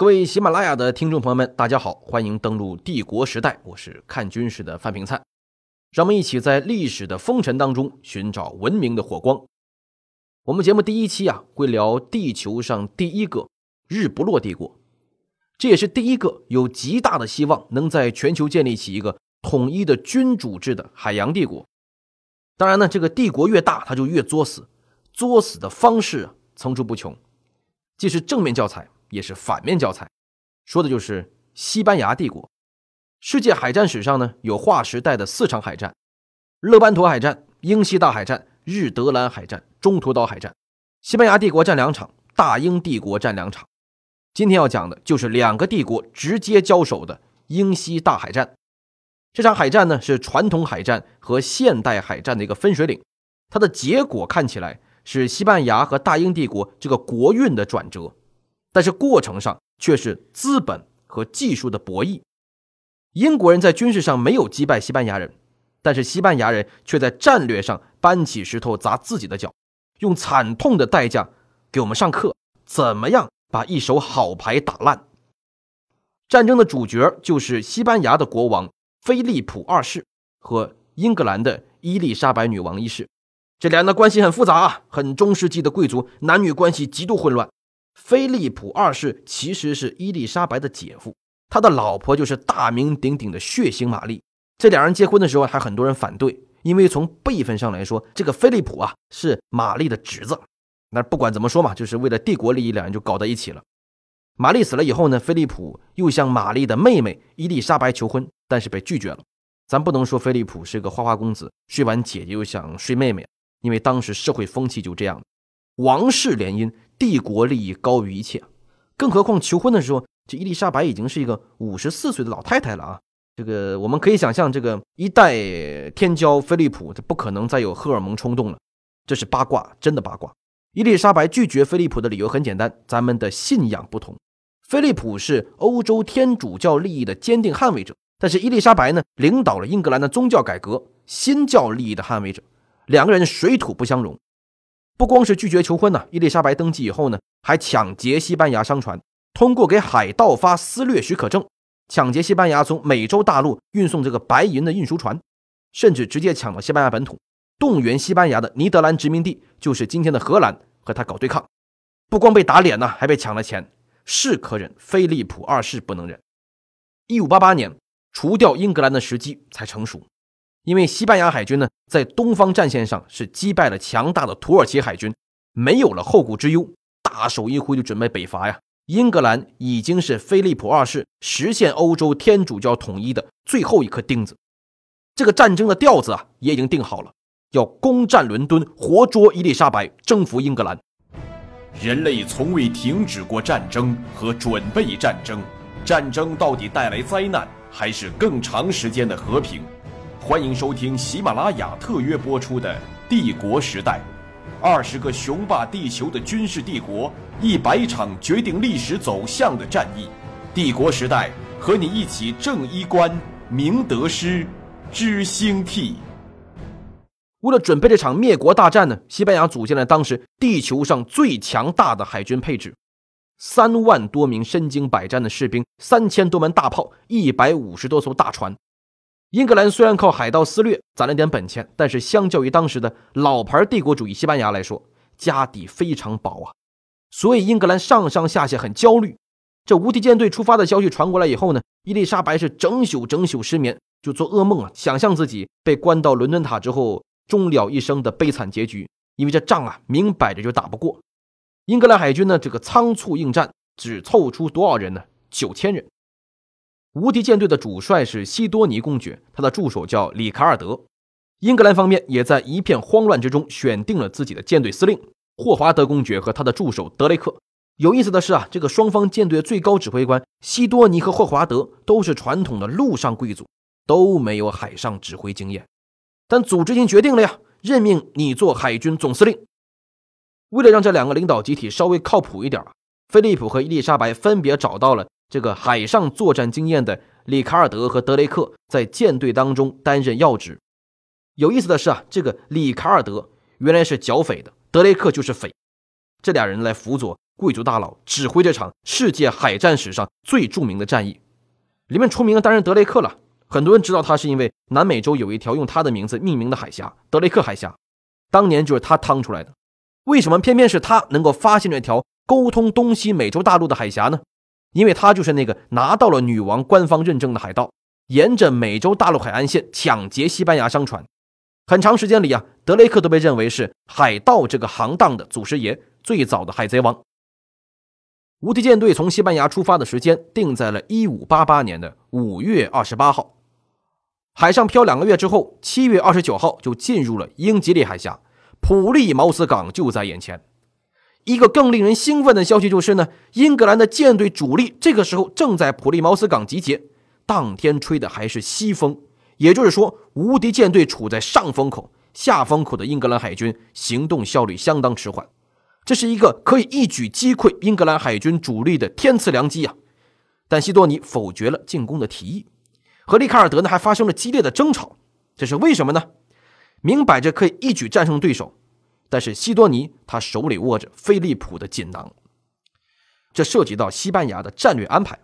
各位喜马拉雅的听众朋友们，大家好，欢迎登录帝国时代，我是看军事的范平灿，让我们一起在历史的风尘当中寻找文明的火光。我们节目第一期啊，会聊地球上第一个日不落帝国，这也是第一个有极大的希望能在全球建立起一个统一的君主制的海洋帝国。当然呢，这个帝国越大，它就越作死，作死的方式层出不穷，既是正面教材。也是反面教材，说的就是西班牙帝国。世界海战史上呢，有划时代的四场海战：勒班陀海战、英西大海战、日德兰海战、中途岛海战。西班牙帝国战两场，大英帝国战两场。今天要讲的就是两个帝国直接交手的英西大海战。这场海战呢，是传统海战和现代海战的一个分水岭。它的结果看起来是西班牙和大英帝国这个国运的转折。但是过程上却是资本和技术的博弈。英国人在军事上没有击败西班牙人，但是西班牙人却在战略上搬起石头砸自己的脚，用惨痛的代价给我们上课，怎么样把一手好牌打烂。战争的主角就是西班牙的国王菲利普二世和英格兰的伊丽莎白女王一世，这两人的关系很复杂啊，很中世纪的贵族，男女关系极度混乱。菲利普二世其实是伊丽莎白的姐夫，他的老婆就是大名鼎鼎的血腥玛丽。这两人结婚的时候，还很多人反对，因为从辈分上来说，这个菲利普啊是玛丽的侄子。那不管怎么说嘛，就是为了帝国利益，两人就搞在一起了。玛丽死了以后呢，菲利普又向玛丽的妹妹伊丽莎白求婚，但是被拒绝了。咱不能说菲利普是个花花公子，睡完姐姐又想睡妹妹，因为当时社会风气就这样，王室联姻。帝国利益高于一切，更何况求婚的时候，这伊丽莎白已经是一个五十四岁的老太太了啊！这个我们可以想象，这个一代天骄菲利普，他不可能再有荷尔蒙冲动了。这是八卦，真的八卦。伊丽莎白拒绝菲利普的理由很简单，咱们的信仰不同。菲利普是欧洲天主教利益的坚定捍卫者，但是伊丽莎白呢，领导了英格兰的宗教改革，新教利益的捍卫者，两个人水土不相容。不光是拒绝求婚呢，伊丽莎白登基以后呢，还抢劫西班牙商船，通过给海盗发私掠许可证，抢劫西班牙从美洲大陆运送这个白银的运输船，甚至直接抢到西班牙本土，动员西班牙的尼德兰殖民地，就是今天的荷兰，和他搞对抗。不光被打脸呢，还被抢了钱，是可忍，菲利普二世不能忍。一五八八年，除掉英格兰的时机才成熟。因为西班牙海军呢，在东方战线上是击败了强大的土耳其海军，没有了后顾之忧，大手一挥就准备北伐呀。英格兰已经是菲利普二世实现欧洲天主教统一的最后一颗钉子，这个战争的调子啊也已经定好了，要攻占伦敦，活捉伊丽莎白，征服英格兰。人类从未停止过战争和准备战争，战争到底带来灾难，还是更长时间的和平？欢迎收听喜马拉雅特约播出的《帝国时代》，二十个雄霸地球的军事帝国，一百场决定历史走向的战役。帝国时代和你一起正衣冠，明得失，知兴替。为了准备这场灭国大战呢，西班牙组建了当时地球上最强大的海军配置：三万多名身经百战的士兵，三千多门大炮，一百五十多艘大船。英格兰虽然靠海盗肆掠攒了点本钱，但是相较于当时的老牌帝国主义西班牙来说，家底非常薄啊。所以英格兰上上下下很焦虑。这无敌舰队出发的消息传过来以后呢，伊丽莎白是整宿整宿失眠，就做噩梦啊，想象自己被关到伦敦塔之后终了一生的悲惨结局。因为这仗啊，明摆着就打不过。英格兰海军呢，这个仓促应战，只凑出多少人呢？九千人。无敌舰队的主帅是西多尼公爵，他的助手叫里卡尔德。英格兰方面也在一片慌乱之中选定了自己的舰队司令霍华德公爵和他的助手德雷克。有意思的是啊，这个双方舰队的最高指挥官西多尼和霍华德都是传统的陆上贵族，都没有海上指挥经验。但组织已经决定了呀，任命你做海军总司令。为了让这两个领导集体稍微靠谱一点，菲利普和伊丽莎白分别找到了。这个海上作战经验的里卡尔德和德雷克在舰队当中担任要职。有意思的是啊，这个里卡尔德原来是剿匪的，德雷克就是匪。这俩人来辅佐贵族大佬指挥这场世界海战史上最著名的战役。里面出名的当然德雷克了，很多人知道他是因为南美洲有一条用他的名字命名的海峡——德雷克海峡，当年就是他趟出来的。为什么偏偏是他能够发现这条沟通东西美洲大陆的海峡呢？因为他就是那个拿到了女王官方认证的海盗，沿着美洲大陆海岸线抢劫西班牙商船。很长时间里啊，德雷克都被认为是海盗这个行当的祖师爷，最早的海贼王。无敌舰队从西班牙出发的时间定在了1588年的5月28号，海上漂两个月之后，7月29号就进入了英吉利海峡，普利茅斯港就在眼前。一个更令人兴奋的消息就是呢，英格兰的舰队主力这个时候正在普利茅斯港集结，当天吹的还是西风。也就是说，无敌舰队处在上风口，下风口的英格兰海军行动效率相当迟缓，这是一个可以一举击溃英格兰海军主力的天赐良机啊！但西多尼否决了进攻的提议，和利卡尔德呢还发生了激烈的争吵，这是为什么呢？明摆着可以一举战胜对手，但是西多尼他手里握着飞利浦的锦囊，这涉及到西班牙的战略安排。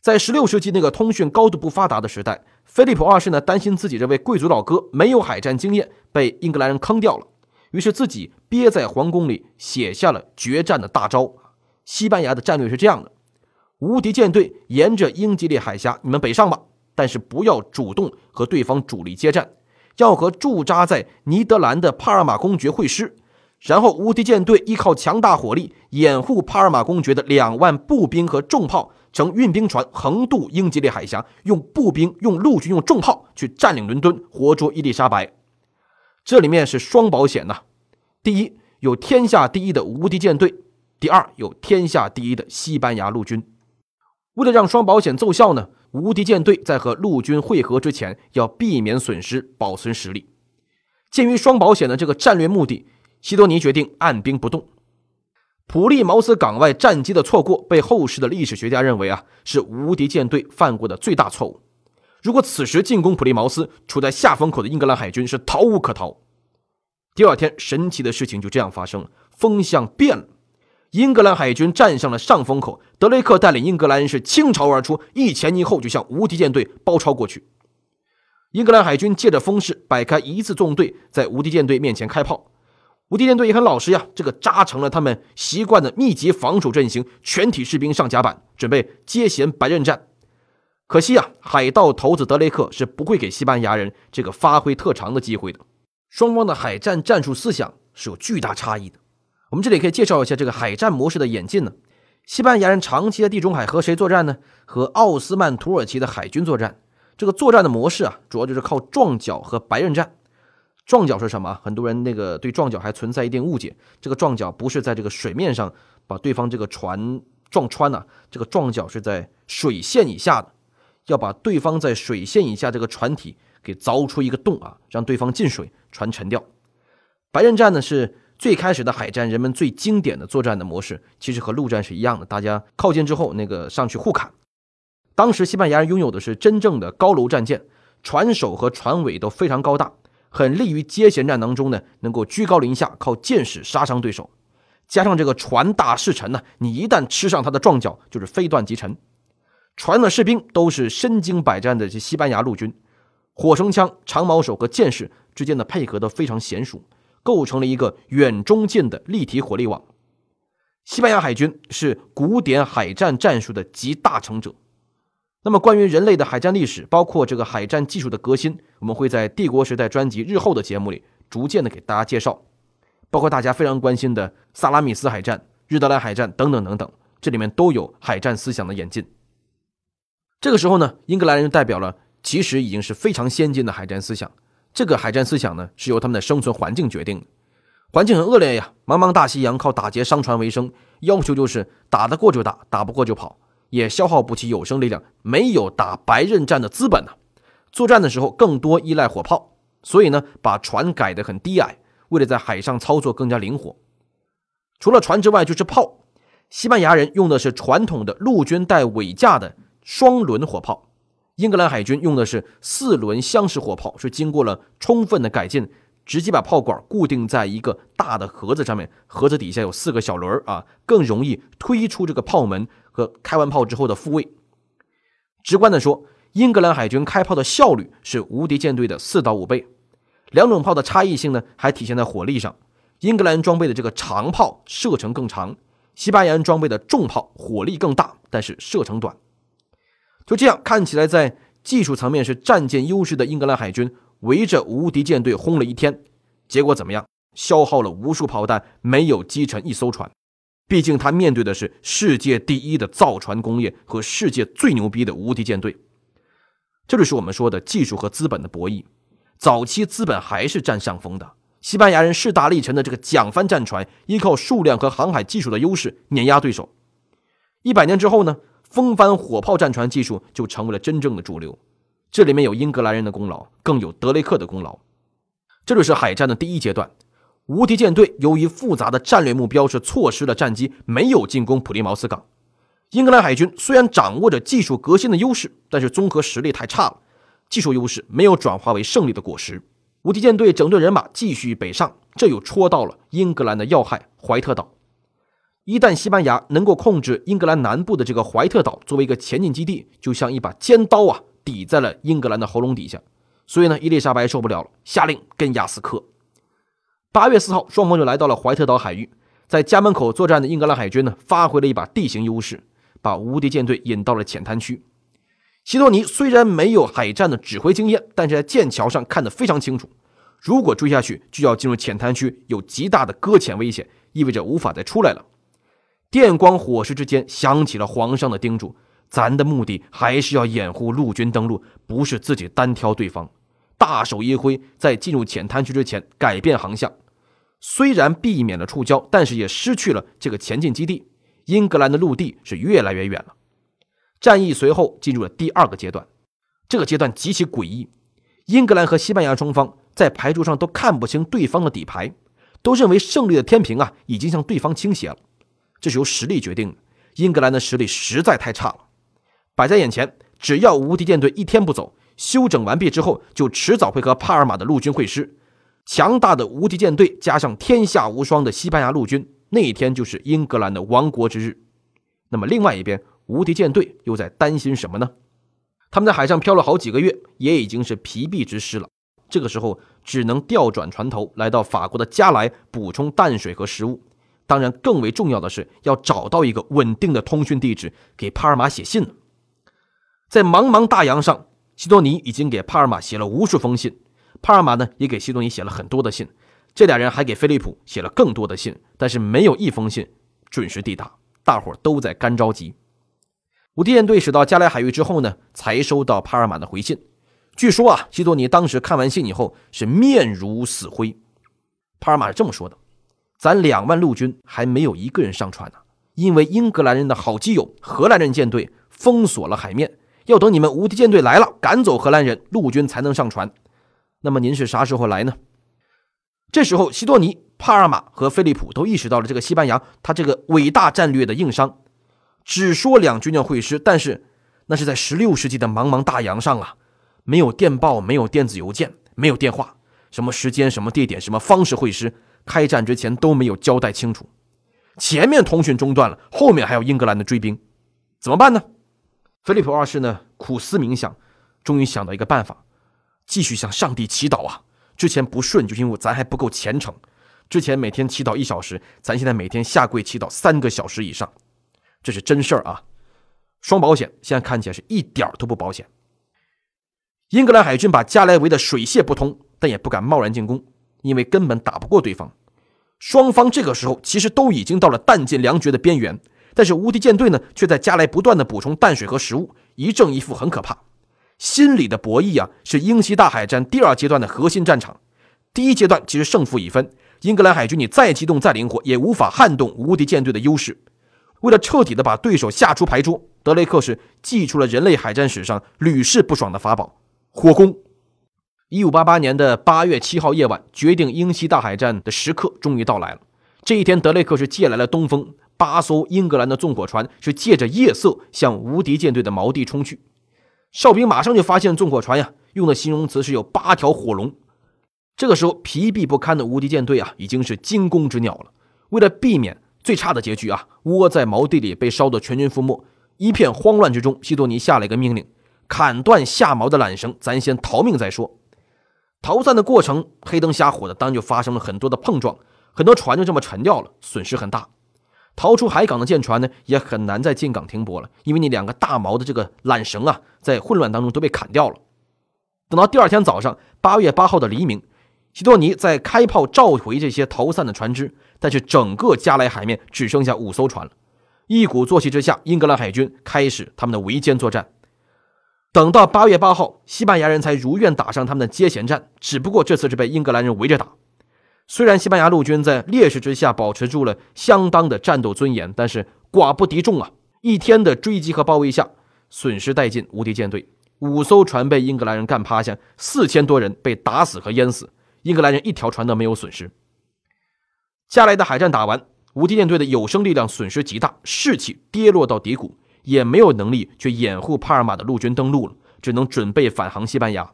在16世纪那个通讯高度不发达的时代，菲利普二世呢担心自己这位贵族老哥没有海战经验，被英格兰人坑掉了，于是自己憋在皇宫里写下了决战的大招。西班牙的战略是这样的：无敌舰队沿着英吉利海峡，你们北上吧，但是不要主动和对方主力接战，要和驻扎在尼德兰的帕尔马公爵会师，然后无敌舰队依靠强大火力掩护帕尔马公爵的两万步兵和重炮。乘运兵船横渡英吉利海峡，用步兵、用陆军、用重炮去占领伦敦，活捉伊丽莎白。这里面是双保险呐：第一，有天下第一的无敌舰队；第二，有天下第一的西班牙陆军。为了让双保险奏效呢，无敌舰队在和陆军会合之前，要避免损失，保存实力。鉴于双保险的这个战略目的，西多尼决定按兵不动。普利茅斯港外战机的错过，被后世的历史学家认为啊是无敌舰队犯过的最大错误。如果此时进攻普利茅斯，处在下风口的英格兰海军是逃无可逃。第二天，神奇的事情就这样发生了，风向变了，英格兰海军站上了上风口，德雷克带领英格兰人是倾巢而出，一前一后就向无敌舰队包抄过去。英格兰海军借着风势，摆开一字纵队，在无敌舰队面前开炮。无敌舰队也很老实呀，这个扎成了他们习惯的密集防守阵型，全体士兵上甲板，准备接衔白刃战。可惜啊，海盗头子德雷克是不会给西班牙人这个发挥特长的机会的。双方的海战战术思想是有巨大差异的。我们这里可以介绍一下这个海战模式的演进呢。西班牙人长期在地中海和谁作战呢？和奥斯曼土耳其的海军作战。这个作战的模式啊，主要就是靠撞角和白刃战。撞角是什么？很多人那个对撞角还存在一定误解。这个撞角不是在这个水面上把对方这个船撞穿呐，这个撞角是在水线以下的，要把对方在水线以下这个船体给凿出一个洞啊，让对方进水，船沉掉。白刃战呢是最开始的海战，人们最经典的作战的模式，其实和陆战是一样的，大家靠近之后那个上去互砍。当时西班牙人拥有的是真正的高楼战舰，船首和船尾都非常高大。很利于接舷战当中呢，能够居高临下，靠箭矢杀伤对手。加上这个船大势沉呢，你一旦吃上他的撞角，就是非断即沉。船的士兵都是身经百战的这西班牙陆军，火绳枪、长矛手和剑士之间的配合都非常娴熟，构成了一个远中近的立体火力网。西班牙海军是古典海战战术的集大成者。那么，关于人类的海战历史，包括这个海战技术的革新，我们会在帝国时代专辑日后的节目里逐渐的给大家介绍，包括大家非常关心的萨拉米斯海战、日德兰海战等等等等，这里面都有海战思想的演进。这个时候呢，英格兰人代表了其实已经是非常先进的海战思想。这个海战思想呢，是由他们的生存环境决定的，环境很恶劣呀，茫茫大西洋靠打劫商船为生，要求就是打得过就打，打不过就跑。也消耗不起有生力量，没有打白刃战的资本呢。作战的时候更多依赖火炮，所以呢，把船改得很低矮，为了在海上操作更加灵活。除了船之外，就是炮。西班牙人用的是传统的陆军带尾架的双轮火炮，英格兰海军用的是四轮箱式火炮，是经过了充分的改进，直接把炮管固定在一个大的盒子上面，盒子底下有四个小轮儿啊，更容易推出这个炮门和开完炮之后的复位。直观的说，英格兰海军开炮的效率是无敌舰队的四到五倍。两种炮的差异性呢，还体现在火力上。英格兰装备的这个长炮射程更长，西班牙人装备的重炮火力更大，但是射程短。就这样看起来，在技术层面是战舰优势的英格兰海军，围着无敌舰队轰了一天，结果怎么样？消耗了无数炮弹，没有击沉一艘船。毕竟他面对的是世界第一的造船工业和世界最牛逼的无敌舰队。这就是我们说的技术和资本的博弈。早期资本还是占上风的，西班牙人势大力沉的这个桨帆战船，依靠数量和航海技术的优势碾压对手。一百年之后呢？风帆火炮战船技术就成为了真正的主流，这里面有英格兰人的功劳，更有德雷克的功劳。这就是海战的第一阶段。无敌舰队由于复杂的战略目标是错失了战机，没有进攻普利茅斯港。英格兰海军虽然掌握着技术革新的优势，但是综合实力太差了，技术优势没有转化为胜利的果实。无敌舰队整顿人马继续北上，这又戳到了英格兰的要害——怀特岛。一旦西班牙能够控制英格兰南部的这个怀特岛作为一个前进基地，就像一把尖刀啊，抵在了英格兰的喉咙底下。所以呢，伊丽莎白受不了了，下令跟亚斯克。八月四号，双方就来到了怀特岛海域，在家门口作战的英格兰海军呢，发挥了一把地形优势，把无敌舰队引到了浅滩区。希多尼虽然没有海战的指挥经验，但是在剑桥上看得非常清楚，如果追下去，就要进入浅滩区，有极大的搁浅危险，意味着无法再出来了。电光火石之间，响起了皇上的叮嘱：“咱的目的还是要掩护陆军登陆，不是自己单挑对方。”大手一挥，在进入浅滩区之前改变航向。虽然避免了触礁，但是也失去了这个前进基地。英格兰的陆地是越来越远了。战役随后进入了第二个阶段，这个阶段极其诡异。英格兰和西班牙双方在牌桌上都看不清对方的底牌，都认为胜利的天平啊已经向对方倾斜了。这是由实力决定的。英格兰的实力实在太差了，摆在眼前，只要无敌舰队一天不走，休整完毕之后，就迟早会和帕尔马的陆军会师。强大的无敌舰队加上天下无双的西班牙陆军，那一天就是英格兰的亡国之日。那么，另外一边，无敌舰队又在担心什么呢？他们在海上漂了好几个月，也已经是疲弊之师了。这个时候，只能调转船头，来到法国的加莱补充淡水和食物。当然，更为重要的是要找到一个稳定的通讯地址，给帕尔马写信。在茫茫大洋上，西多尼已经给帕尔马写了无数封信，帕尔马呢也给西多尼写了很多的信。这俩人还给菲利普写了更多的信，但是没有一封信准时抵达，大伙都在干着急。无敌舰队驶到加莱海域之后呢，才收到帕尔马的回信。据说啊，西多尼当时看完信以后是面如死灰。帕尔马是这么说的。咱两万陆军还没有一个人上船呢，因为英格兰人的好基友荷兰人舰队封锁了海面，要等你们无敌舰队来了，赶走荷兰人，陆军才能上船。那么您是啥时候来呢？这时候，西多尼、帕尔马和菲利普都意识到了这个西班牙他这个伟大战略的硬伤。只说两军要会师，但是那是在十六世纪的茫茫大洋上啊，没有电报，没有电子邮件，没有电话，什么时间、什么地点、什么方式会师。开战之前都没有交代清楚，前面通讯中断了，后面还有英格兰的追兵，怎么办呢？菲利普二世呢苦思冥想，终于想到一个办法，继续向上帝祈祷啊！之前不顺就因为咱还不够虔诚，之前每天祈祷一小时，咱现在每天下跪祈祷三个小时以上，这是真事儿啊！双保险现在看起来是一点都不保险。英格兰海军把加莱围得水泄不通，但也不敢贸然进攻。因为根本打不过对方，双方这个时候其实都已经到了弹尽粮绝的边缘，但是无敌舰队呢却在加来不断的补充淡水和食物，一正一负很可怕。心理的博弈啊，是英西大海战第二阶段的核心战场。第一阶段其实胜负已分，英格兰海军你再机动再灵活，也无法撼动无敌舰队的优势。为了彻底的把对手吓出牌桌，德雷克是祭出了人类海战史上屡试不爽的法宝——火攻。一五八八年的八月七号夜晚，决定英西大海战的时刻终于到来了。这一天，德雷克是借来了东风，八艘英格兰的纵火船是借着夜色向无敌舰队的锚地冲去。哨兵马上就发现纵火船呀，用的形容词是有八条火龙。这个时候，疲惫不堪的无敌舰队啊，已经是惊弓之鸟了。为了避免最差的结局啊，窝在锚地里被烧得全军覆没，一片慌乱之中，西多尼下了一个命令：砍断下锚的缆绳，咱先逃命再说。逃散的过程，黑灯瞎火的，当然就发生了很多的碰撞，很多船就这么沉掉了，损失很大。逃出海港的舰船呢，也很难再进港停泊了，因为你两个大锚的这个缆绳啊，在混乱当中都被砍掉了。等到第二天早上，八月八号的黎明。希多尼在开炮召回这些逃散的船只，但是整个加莱海面只剩下五艘船了。一鼓作气之下，英格兰海军开始他们的围歼作战。等到八月八号，西班牙人才如愿打上他们的接舷战，只不过这次是被英格兰人围着打。虽然西班牙陆军在劣势之下保持住了相当的战斗尊严，但是寡不敌众啊！一天的追击和包围下，损失殆尽，无敌舰队五艘船被英格兰人干趴下，四千多人被打死和淹死。英格兰人一条船都没有损失。加来的海战打完，无敌舰队的有生力量损失极大，士气跌落到低谷，也没有能力去掩护帕尔马的陆军登陆了，只能准备返航西班牙。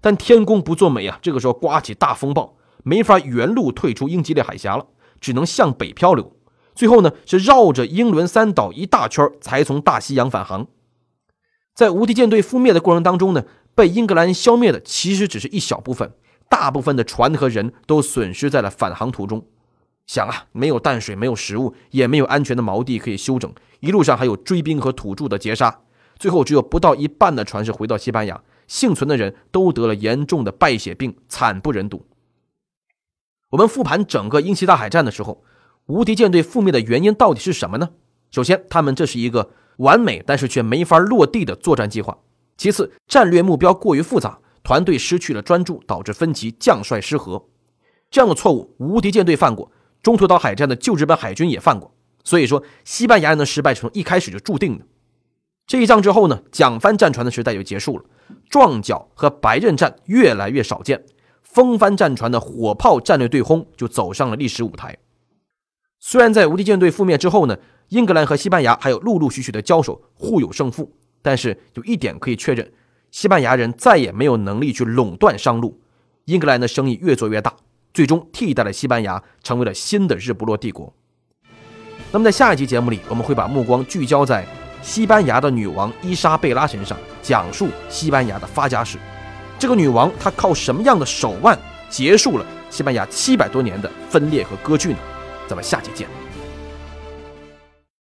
但天公不作美啊，这个时候刮起大风暴，没法原路退出英吉利海峡了，只能向北漂流。最后呢，是绕着英伦三岛一大圈，才从大西洋返航。在无敌舰队覆灭的过程当中呢，被英格兰消灭的其实只是一小部分。大部分的船和人都损失在了返航途中。想啊，没有淡水，没有食物，也没有安全的锚地可以休整，一路上还有追兵和土著的截杀，最后只有不到一半的船是回到西班牙，幸存的人都得了严重的败血病，惨不忍睹。我们复盘整个英西大海战的时候，无敌舰队覆灭的原因到底是什么呢？首先，他们这是一个完美但是却没法落地的作战计划；其次，战略目标过于复杂。团队失去了专注，导致分歧，将帅失和，这样的错误，无敌舰队犯过，中途岛海战的旧日本海军也犯过。所以说，西班牙人的失败从一开始就注定的。这一仗之后呢，蒋帆战船的时代就结束了，撞角和白刃战越来越少见，风帆战船的火炮战略对轰就走上了历史舞台。虽然在无敌舰队覆灭之后呢，英格兰和西班牙还有陆陆续续的交手，互有胜负，但是有一点可以确认。西班牙人再也没有能力去垄断商路，英格兰的生意越做越大，最终替代了西班牙，成为了新的日不落帝国。那么在下一集节目里，我们会把目光聚焦在西班牙的女王伊莎贝拉身上，讲述西班牙的发家史。这个女王她靠什么样的手腕结束了西班牙七百多年的分裂和割据呢？咱们下期见。